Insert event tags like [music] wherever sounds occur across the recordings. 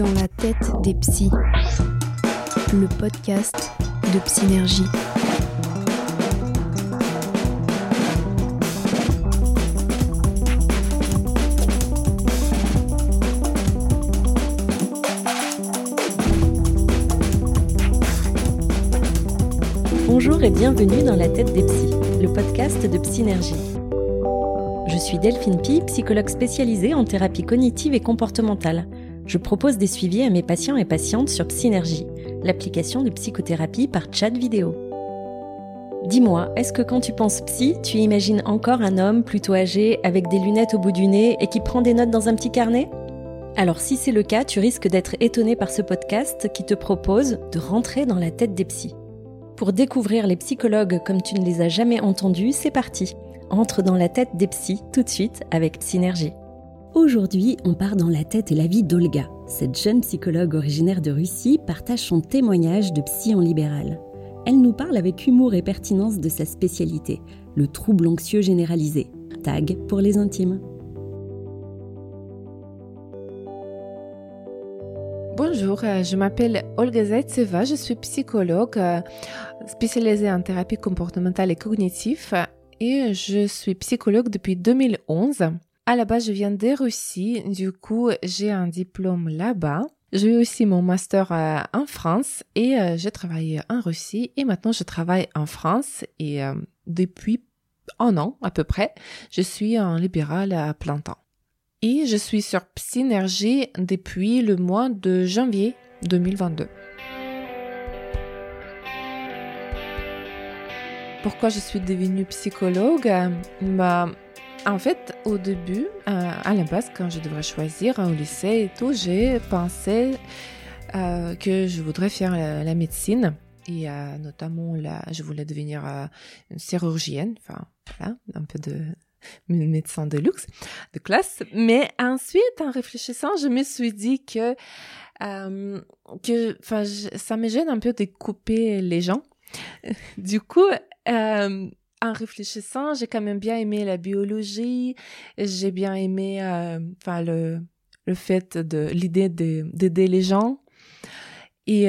Dans la tête des psys, le podcast de Psynergie. Bonjour et bienvenue dans la tête des psys, le podcast de Psynergie. Je suis Delphine Pi, psychologue spécialisée en thérapie cognitive et comportementale. Je propose des suivis à mes patients et patientes sur Psynergie, l'application de psychothérapie par chat vidéo. Dis-moi, est-ce que quand tu penses psy, tu imagines encore un homme plutôt âgé avec des lunettes au bout du nez et qui prend des notes dans un petit carnet? Alors si c'est le cas, tu risques d'être étonné par ce podcast qui te propose de rentrer dans la tête des psys. Pour découvrir les psychologues comme tu ne les as jamais entendus, c'est parti. Entre dans la tête des psys tout de suite avec Synergie. Aujourd'hui, on part dans la tête et la vie d'Olga. Cette jeune psychologue originaire de Russie partage son témoignage de psy en libéral. Elle nous parle avec humour et pertinence de sa spécialité, le trouble anxieux généralisé. Tag pour les intimes. Bonjour, euh, je m'appelle Olga Zaitseva, je suis psychologue euh, spécialisée en thérapie comportementale et cognitive et je suis psychologue depuis 2011. À la base, je viens de Russie, du coup, j'ai un diplôme là-bas. J'ai eu aussi mon master euh, en France et j'ai travaillé en Russie et maintenant je travaille en France et depuis un an à peu près, je suis en libéral à plein temps et je suis sur Psynergie depuis le mois de janvier 2022. Pourquoi je suis devenue psychologue? Bah, En fait, au début, euh, à la base, quand je devrais choisir au lycée et tout, j'ai pensé euh, que je voudrais faire la, médecine et euh, notamment là, je voulais devenir une chirurgienne, enfin un peu de médecin de luxe, de classe. Mais ensuite, en réfléchissant, je me suis dit que, que ça me gêne un peu de couper les gens. [laughs] Du coup, en réfléchissant, j'ai quand même bien aimé la biologie, j'ai bien aimé euh, enfin le, le fait de l'idée d'aider les gens. Et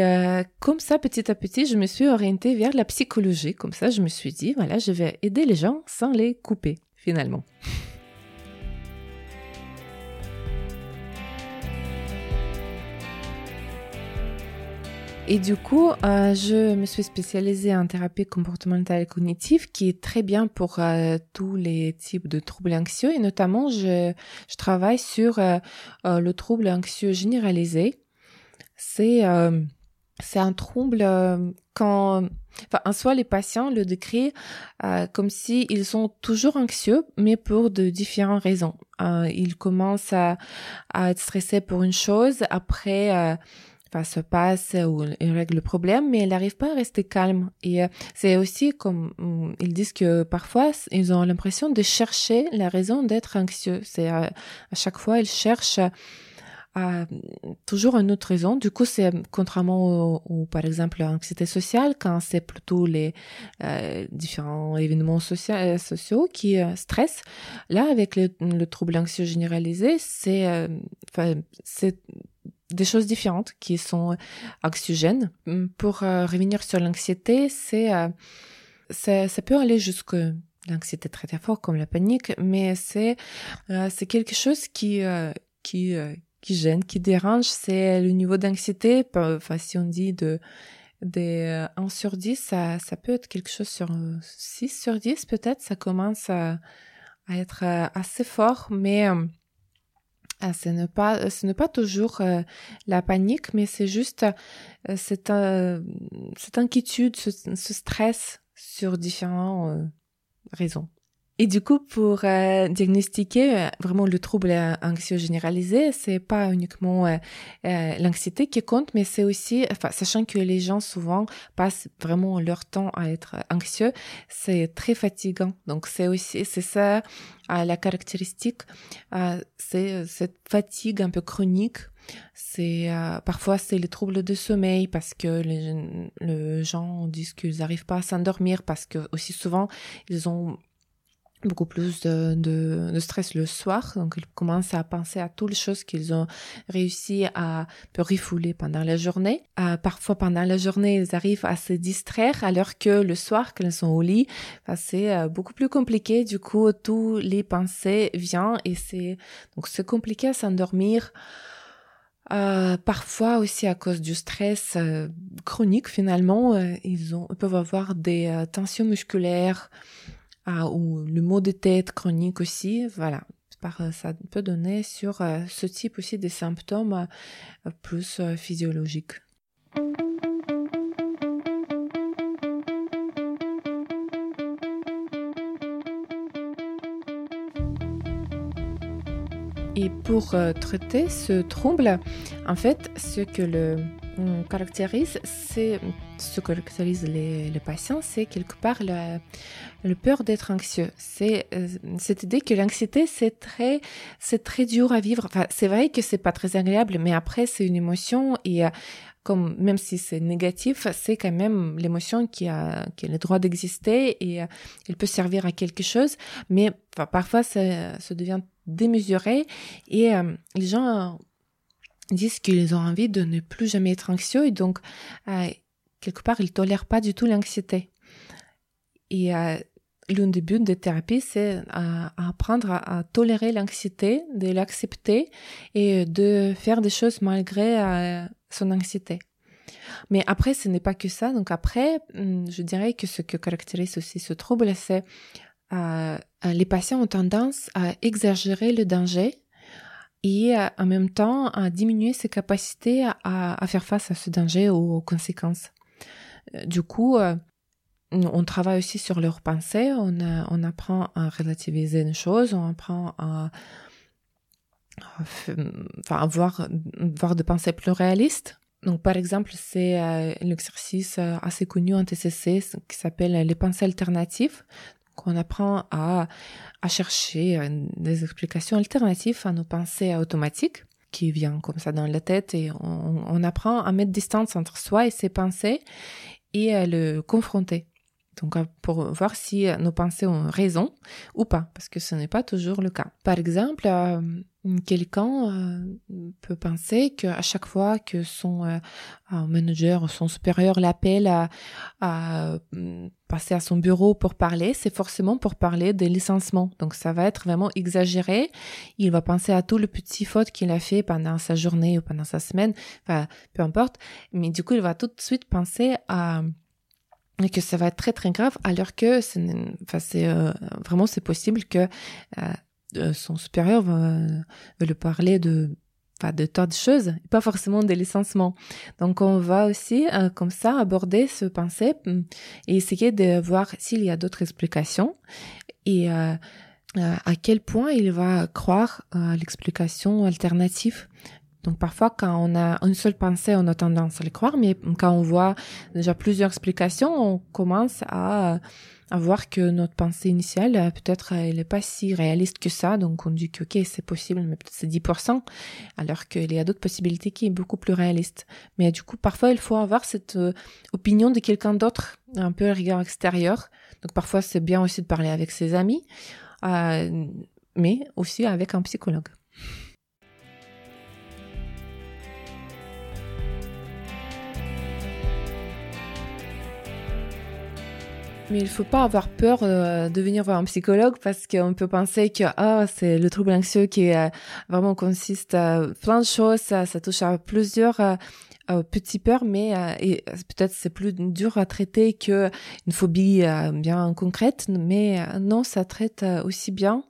comme ça, petit à petit, je me suis orientée vers la psychologie. Comme ça, je me suis dit, voilà, je vais aider les gens sans les couper finalement. Et du coup, euh, je me suis spécialisée en thérapie comportementale cognitive, qui est très bien pour euh, tous les types de troubles anxieux. Et notamment, je, je travaille sur euh, le trouble anxieux généralisé. C'est c'est un trouble quand Enfin, en soi, les patients le décrivent comme si sont toujours anxieux, mais pour de différentes raisons. Ils commencent à, être stressés pour une chose, après, enfin, se passe ou ils règlent le problème, mais ils n'arrivent pas à rester calmes. Et euh, c'est aussi comme mm, ils disent que parfois ils ont l'impression de chercher la raison d'être anxieux. C'est euh, à chaque fois ils cherchent a toujours une autre raison. Du coup, c'est contrairement au, par exemple l'anxiété sociale, quand c'est plutôt les euh, différents événements sociaux, euh, qui euh, stressent. Là, avec le, le trouble anxieux généralisé, c'est euh, c'est des choses différentes qui sont anxiogènes. Pour revenir sur l'anxiété, c'est ça peut aller jusque l'anxiété très très fort comme la panique, mais c'est c'est quelque chose qui qui qui gêne, qui dérange, c'est le niveau d'anxiété. Enfin, si on dit de des 1 sur 10, ça, ça peut être quelque chose sur 6 sur 10 peut-être. Ça commence à, à être euh, assez fort, mais euh, ce n'est pas, ce n'est pas toujours euh, la panique, mais c'est juste cette, cette inquiétude, ce, ce stress sur différentes raisons. Et du coup, pour euh, diagnostiquer euh, vraiment le trouble anxieux généralisé, c'est pas uniquement euh, l'anxiété qui compte, mais c'est aussi, enfin, sachant que les gens souvent passent vraiment leur temps à être anxieux, c'est très fatigant. Donc c'est aussi, c'est ça la caractéristique, c'est cette fatigue un peu chronique c'est parfois c'est les troubles de sommeil parce que les, les gens disent qu'ils n'arrivent pas à s'endormir parce que aussi souvent ils ont beaucoup plus de, de, de, stress le soir. Donc, ils commencent à penser à toutes les choses qu'ils ont réussi à refouler pendant la journée. Euh, parfois, pendant la journée, ils arrivent à se distraire, alors que le soir, quand ils sont au lit, bah, c'est euh, beaucoup plus compliqué. Du coup, tous les pensées viennent et c'est donc c'est compliqué à s'endormir. Euh, parfois aussi à cause du stress euh, chronique finalement, euh, ils, ont, ils peuvent avoir des tensions musculaires, ah, ou le mot de tête chronique aussi, voilà. Ça peut donner sur euh, ce type aussi des symptômes euh, plus euh, physiologiques. Et pour traiter ce trouble, en fait, ce que le caractérise, c'est ce que caractérise les, les patients, c'est quelque part la, le peur d'être anxieux. C'est euh, cette idée que l'anxiété c'est très c'est très dur à vivre. Enfin, c'est vrai que c'est pas très agréable, mais après c'est une émotion et euh, comme même si c'est négatif, c'est quand même l'émotion qui a qui a le droit d'exister et euh, elle peut servir à quelque chose. Mais enfin, parfois ça, ça devient démesuré et les gens disent qu'ils ont envie de ne plus jamais être anxieux et donc quelque part ils tolèrent pas du tout l'anxiété. Et euh, l'un des buts des thérapies, c'est euh, apprendre à, tolérer l'anxiété, de l'accepter et de faire des choses malgré euh, son anxiété. Mais après, ce n'est pas que ça. Donc après, hmm, je dirais que ce que caractérise aussi ce trouble, c'est euh, les patients ont tendance à exagérer le danger et en même temps à diminuer ses capacités à faire face à ce danger ou aux conséquences. Euh, du coup, euh, on travaille aussi sur leurs pensées, on, on apprend à relativiser une chose, on apprend à, enfin, avoir, avoir des pensées plus réalistes. Donc, par exemple, c'est euh, l'exercice assez connu en TCC qui s'appelle les pensées alternatives. Qu'on apprend à, à chercher des explications alternatives à nos pensées automatiques qui viennent comme ça dans la tête et on apprend à mettre distance entre soi et ses pensées et à le confronter. Donc, euh, pour voir si euh, nos pensées ont raison ou pas, parce que ce n'est pas toujours le cas. Par exemple, euh, quelqu'un peut penser qu'à chaque fois que son manager ou son supérieur l'appelle à, mm, passer à son bureau pour parler, c'est forcément pour parler des licenciements. Donc, ça va être vraiment exagéré. Il va penser à tout le petit faute qu'il a fait pendant sa journée ou pendant sa semaine, enfin, peu importe. Mais du coup, il va tout de suite penser à et que ça va être très très grave alors que c'est enfin c'est euh, vraiment c'est possible que euh, son supérieur va, va le parler de enfin, de tas de choses pas forcément des licenciements. Donc on va aussi euh, comme ça aborder ce pensée mm, et essayer de voir s'il y a d'autres explications et à quel point il va croire à l'explication alternative donc parfois, quand on a une seule pensée, on a tendance à le croire, mais quand on voit déjà plusieurs explications, on commence à, à voir que notre pensée initiale, peut-être, elle n'est pas si réaliste que ça. Donc on dit que ok, c'est possible, mais peut-être c'est 10%, alors qu'il y a d'autres possibilités qui est beaucoup plus réaliste. Mais du coup, parfois, il faut avoir cette euh, opinion de quelqu'un d'autre, un peu regard extérieur. Donc parfois, c'est bien aussi de parler avec ses amis, euh, mais aussi avec un psychologue. Mais il faut pas avoir peur euh, de venir voir un psychologue parce qu'on peut penser que ah c'est le trouble anxieux qui euh, vraiment consiste à plein de choses, ça, touche à plusieurs euh, petits peurs, mais peut-être c'est plus dur à traiter que une phobie bien concrète, mais non, ça traite aussi bien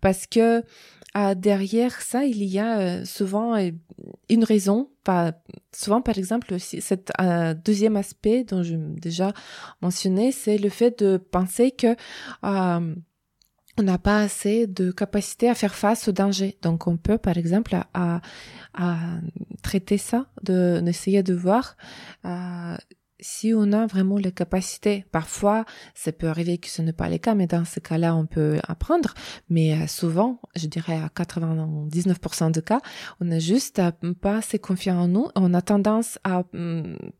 parce que derrière ça, il y a euh, souvent euh, une raison. Pas, souvent, par exemple, cet euh, deuxième aspect dont je déjà mentionné, c'est le fait de penser que on n'a pas assez de capacité à faire face au danger. Donc, on peut, par exemple, à, traiter ça, de d'essayer de voir si on a vraiment les capacités, parfois, ça peut arriver que ce n'est pas le cas, mais dans ce cas-là, on peut apprendre. Mais euh, souvent, je dirais à 99% de cas, on n'a juste pas assez confiance en nous. On a tendance à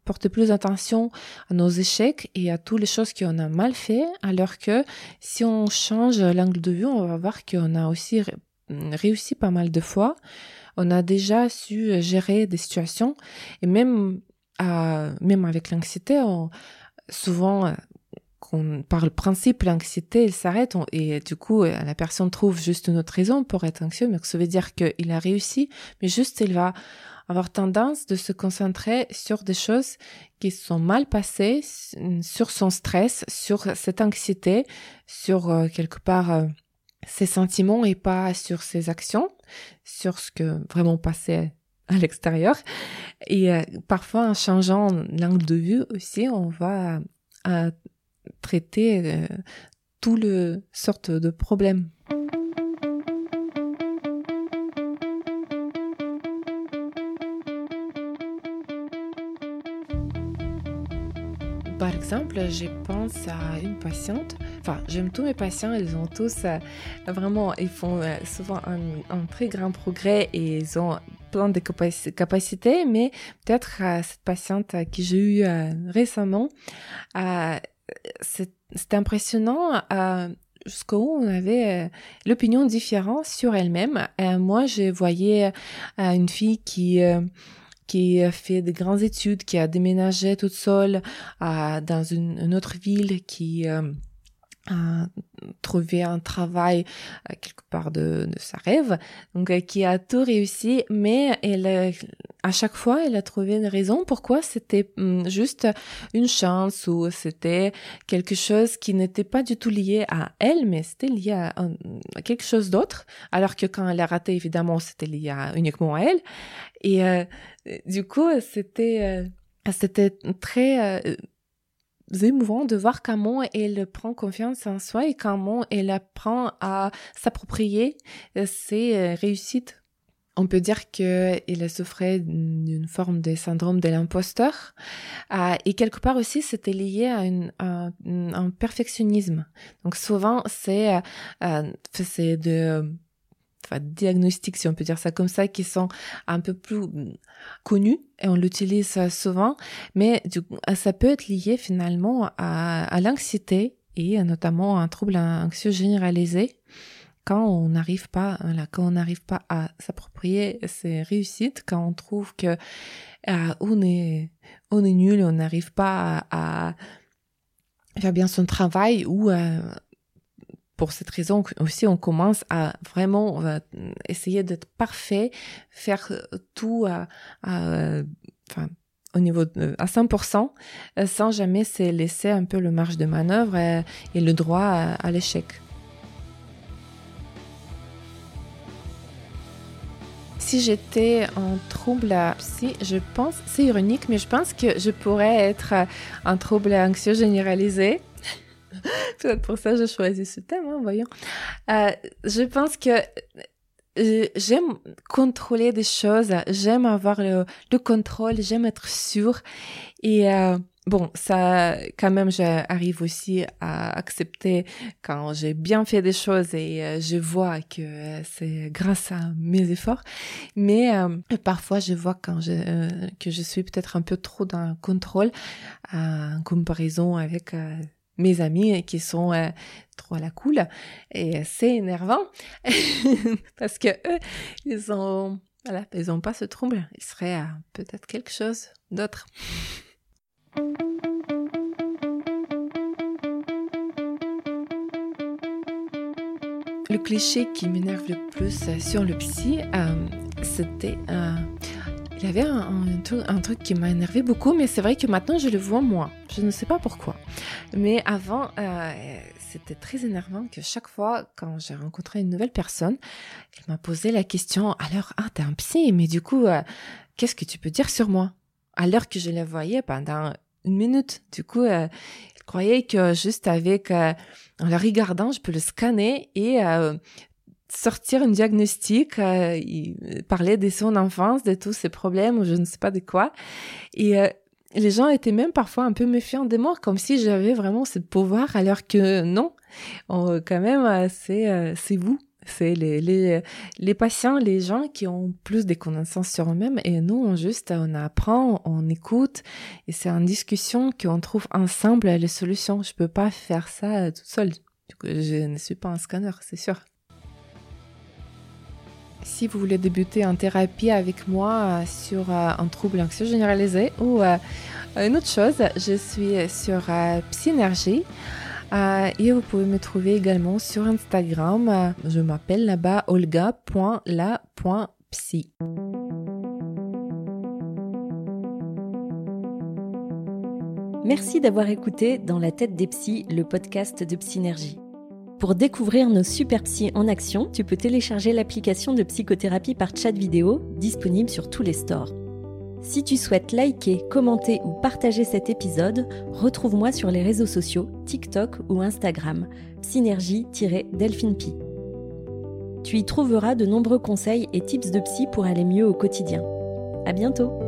porter plus attention à nos échecs et à toutes les choses qu'on a mal fait, alors que si on change l'angle de vue, on va voir qu'on a aussi réussi pas mal de fois. On a déjà su gérer des situations et même même avec l'anxiété, souvent, euh, par le principe, l'anxiété, elle s'arrête et du coup, euh, la personne trouve juste une autre raison pour être anxieux, mais ça veut dire qu'il a réussi, mais juste, il va avoir tendance de se concentrer sur des choses qui sont mal passées, sur son stress, sur cette anxiété, sur euh, quelque part ses sentiments et pas sur ses actions, sur ce que vraiment passé à l'extérieur. Et euh, parfois, en changeant l'angle de vue aussi, on va euh, traiter euh, tout le sorte de problèmes. Par exemple, je pense à une patiente, enfin, j'aime tous mes patients, ils ont tous vraiment, ils font souvent un, un, très grand progrès et ils ont plein de capacités, mais peut-être euh, cette patiente que j'ai eue euh, récemment, euh, c'est impressionnant jusqu'où on avait l'opinion différente sur elle-même. moi, je voyais une fille qui qui a fait de grandes études, qui a déménagé toute seule dans une, autre ville, qui a trouvé un travail euh, quelque part de, sa rêve, donc euh, qui a tout réussi, mais elle, à chaque fois, elle a trouvé une raison pourquoi c'était hum, juste une chance ou c'était quelque chose qui n'était pas du tout lié à elle, mais c'était lié à, quelque chose d'autre. Alors que quand elle a raté, évidemment, c'était lié uniquement à elle. Et euh, du coup, c'était c'était très émouvant de voir comment elle prend confiance en soi et comment elle apprend à s'approprier euh, ses euh, réussites. On peut dire qu'elle souffrait d'une forme de syndrome de l'imposteur euh, et quelque part aussi c'était lié à, un perfectionnisme. Donc souvent c'est de enfin, diagnostics, si on peut dire ça comme ça, qui sont un peu plus mm, connus et on l'utilise souvent, mais du, ça peut être lié finalement à, à l'anxiété et notamment à un trouble anxieux généralisé. Quand on n'arrive pas quand on n'arrive pas à s'approprier ses réussites, quand on trouve que euh, on est on est nul, on n'arrive pas à, à, faire bien son travail ou euh, pour cette raison aussi, on commence à vraiment essayer d'être parfait, faire tout à, au niveau à 100%, euh, sans jamais se laisser un peu le marge de manœuvre et, le droit à, l'échec. Si j'étais en trouble psy, je pense, c'est ironique, mais je pense que je pourrais être un trouble anxieux généralisé [laughs] Peut-être pour ça j'ai choisi ce thème, hein, voyons. Euh, je pense que euh, j'aime contrôler des choses, j'aime avoir le, le contrôle, j'aime être sûre. Et euh, bon, ça, quand même, j'arrive aussi à accepter quand j'ai bien fait des choses et je vois que c'est grâce à mes efforts. Mais parfois, je vois quand je, que je suis peut-être un peu trop dans le contrôle en comparaison avec mes amis qui sont euh, trop à la cool. Et c'est énervant. [laughs] Parce que eux ils ont voilà ils ont pas ce trouble. Ils seraient peut-être quelque chose d'autre. Le cliché qui m'énerve le plus sur le psy euh, c'était il y avait un, un, truc qui m'a énervé beaucoup, mais c'est vrai que maintenant je le vois moins. Je ne sais pas pourquoi. Mais avant, euh, c'était très énervant que chaque fois, quand j'ai rencontré une nouvelle personne, elle m'a posé la question, alors, ah, t'es un psy, mais du coup, euh, qu'est-ce que tu peux dire sur moi? Alors que je la voyais pendant une minute. Du coup, euh, elle croyait que juste avec, en la regardant, je peux le scanner et sortir un diagnostic, euh, il parlait de son enfance, de tous ses problèmes ou je ne sais pas de quoi. Et euh, les gens étaient même parfois un peu méfiants de moi, comme si j'avais vraiment ce pouvoir, alors que non, quand même, c'est c'est vous c'est les, les, les patients, les gens qui ont plus de connaissances sur eux-mêmes et nous, on juste, on apprend, on écoute et c'est en discussion qu'on trouve ensemble les solutions. Je peux pas faire ça tout seul. Je ne suis pas un scanner, c'est sûr. Si vous voulez débuter en thérapie avec moi sur euh, un trouble anxieux généralisé ou euh, une autre chose, je suis sur euh, Psynergie. Euh, et vous pouvez me trouver également sur Instagram. Je m'appelle là-bas olga.la.psy. Merci d'avoir écouté Dans la tête des psys, le podcast de Psynergie. Pour découvrir nos super psys en action, tu peux télécharger l'application de psychothérapie par chat vidéo disponible sur tous les stores. Si tu souhaites liker, commenter ou partager cet épisode, retrouve-moi sur les réseaux sociaux, TikTok ou Instagram, synergie-delphinepi. Tu y trouveras de nombreux conseils et tips de psy pour aller mieux au quotidien. À bientôt!